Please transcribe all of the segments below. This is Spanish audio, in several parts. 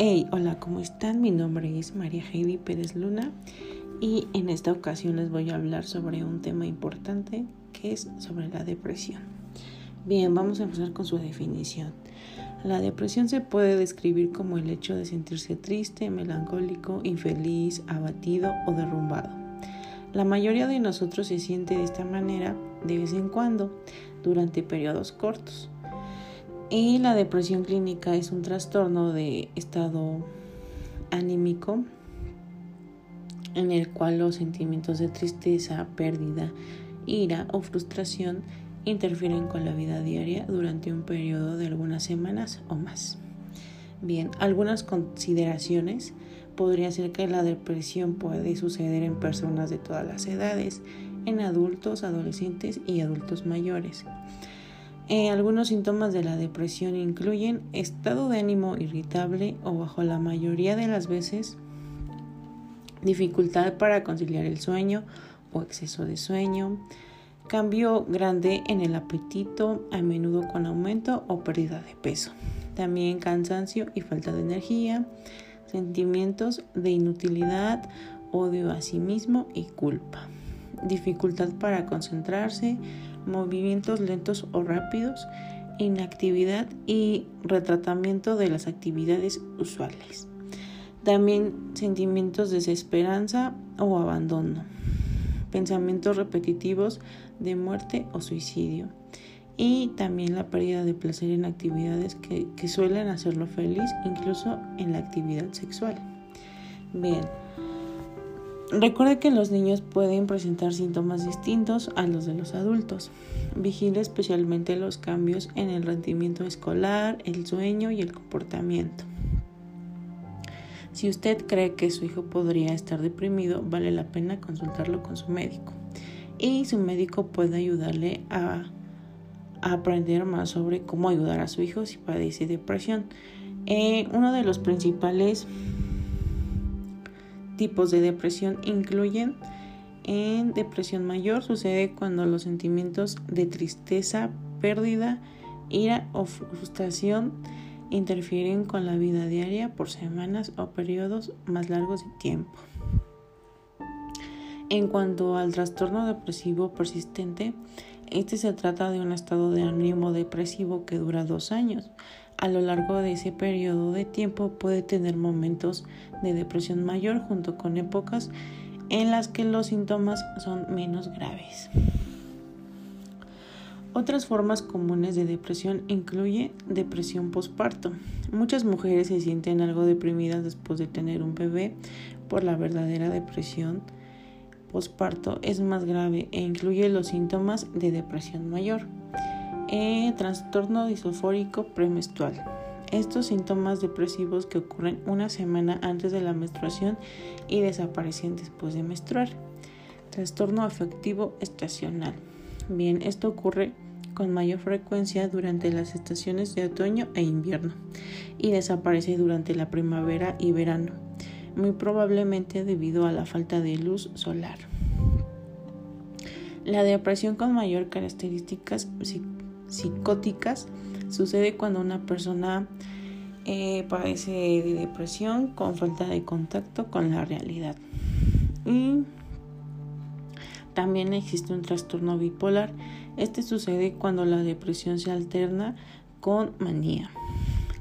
Hey, hola, ¿cómo están? Mi nombre es María Heidi Pérez Luna y en esta ocasión les voy a hablar sobre un tema importante que es sobre la depresión. Bien, vamos a empezar con su definición. La depresión se puede describir como el hecho de sentirse triste, melancólico, infeliz, abatido o derrumbado. La mayoría de nosotros se siente de esta manera de vez en cuando, durante periodos cortos. Y la depresión clínica es un trastorno de estado anímico en el cual los sentimientos de tristeza, pérdida, ira o frustración interfieren con la vida diaria durante un periodo de algunas semanas o más. Bien, algunas consideraciones podría ser que la depresión puede suceder en personas de todas las edades, en adultos, adolescentes y adultos mayores. Eh, algunos síntomas de la depresión incluyen estado de ánimo irritable o bajo la mayoría de las veces dificultad para conciliar el sueño o exceso de sueño, cambio grande en el apetito, a menudo con aumento o pérdida de peso, también cansancio y falta de energía, sentimientos de inutilidad, odio a sí mismo y culpa, dificultad para concentrarse, movimientos lentos o rápidos, inactividad y retratamiento de las actividades usuales. También sentimientos de desesperanza o abandono, pensamientos repetitivos de muerte o suicidio y también la pérdida de placer en actividades que, que suelen hacerlo feliz, incluso en la actividad sexual. Bien, Recuerde que los niños pueden presentar síntomas distintos a los de los adultos. Vigile especialmente los cambios en el rendimiento escolar, el sueño y el comportamiento. Si usted cree que su hijo podría estar deprimido, vale la pena consultarlo con su médico. Y su médico puede ayudarle a, aprender más sobre cómo ayudar a su hijo si padece depresión. Eh, uno de los principales tipos de depresión incluyen en depresión mayor sucede cuando los sentimientos de tristeza, pérdida, ira o frustración interfieren con la vida diaria por semanas o periodos más largos de tiempo. En cuanto al trastorno depresivo persistente, este se trata de un estado de ánimo depresivo que dura dos años. A lo largo de ese periodo de tiempo puede tener momentos de depresión mayor junto con épocas en las que los síntomas son menos graves. Otras formas comunes de depresión incluye depresión postparto. Muchas mujeres se sienten algo deprimidas después de tener un bebé por la verdadera depresión postparto es más grave e incluye los síntomas de depresión mayor. Eh, trastorno disofórico premenstrual. Estos síntomas depresivos que ocurren una semana antes de la menstruación y desaparecen después de menstruar. Trastorno afectivo estacional. Bien, esto ocurre con mayor frecuencia durante las estaciones de otoño e invierno y desaparece durante la primavera y verano, muy probablemente debido a la falta de luz solar. La depresión con mayor características psicóticas sucede cuando una persona eh, padece de depresión con falta de contacto con la realidad. Y también existe un trastorno bipolar. Este sucede cuando la depresión se alterna con manía,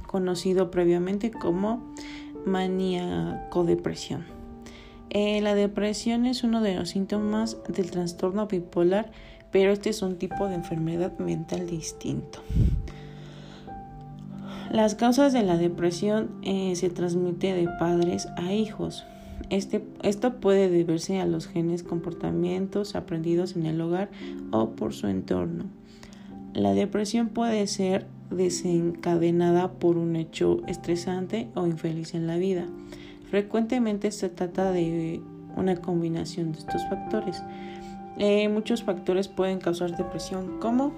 conocido previamente como maníaco-depresión. Eh, la depresión es uno de los síntomas del trastorno bipolar, pero este es un tipo de enfermedad mental distinto. Las causas de la depresión eh, se transmiten de padres a hijos. Este, esto puede deberse a los genes comportamientos aprendidos en el hogar o por su entorno. La depresión puede ser desencadenada por un hecho estresante o infeliz en la vida. Frecuentemente se trata de una combinación de estos factores. Eh, muchos factores pueden causar depresión como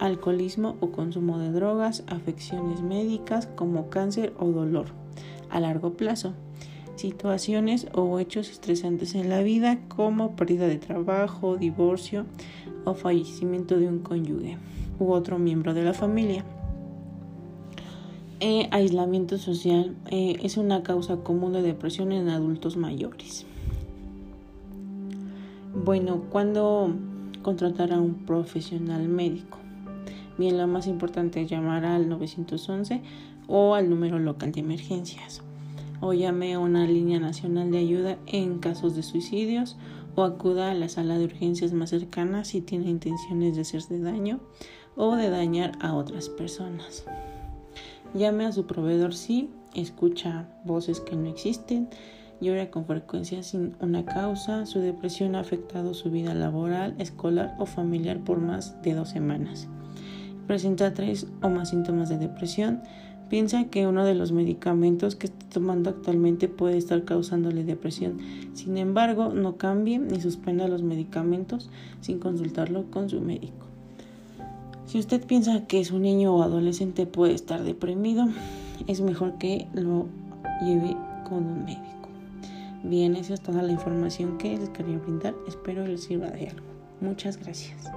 alcoholismo o consumo de drogas, afecciones médicas como cáncer o dolor a largo plazo, situaciones o hechos estresantes en la vida como pérdida de trabajo, divorcio o fallecimiento de un cónyuge u otro miembro de la familia. Eh, aislamiento social eh, es una causa común de depresión en adultos mayores. Bueno, ¿cuándo contratar a un profesional médico? Bien, lo más importante es llamar al 911 o al número local de emergencias. O llame a una línea nacional de ayuda en casos de suicidios o acuda a la sala de urgencias más cercana si tiene intenciones de hacerse daño o de dañar a otras personas. Llame a su proveedor si escucha voces que no existen, llora con frecuencia sin una causa, su depresión ha afectado su vida laboral, escolar o familiar por más de dos semanas. Presenta tres o más síntomas de depresión. Piensa que uno de los medicamentos que está tomando actualmente puede estar causándole depresión. Sin embargo, no cambie ni suspenda los medicamentos sin consultarlo con su médico. Si usted piensa que su niño o adolescente puede estar deprimido, es mejor que lo lleve con un médico. Bien, esa es toda la información que les quería brindar. Espero les sirva de algo. Muchas gracias.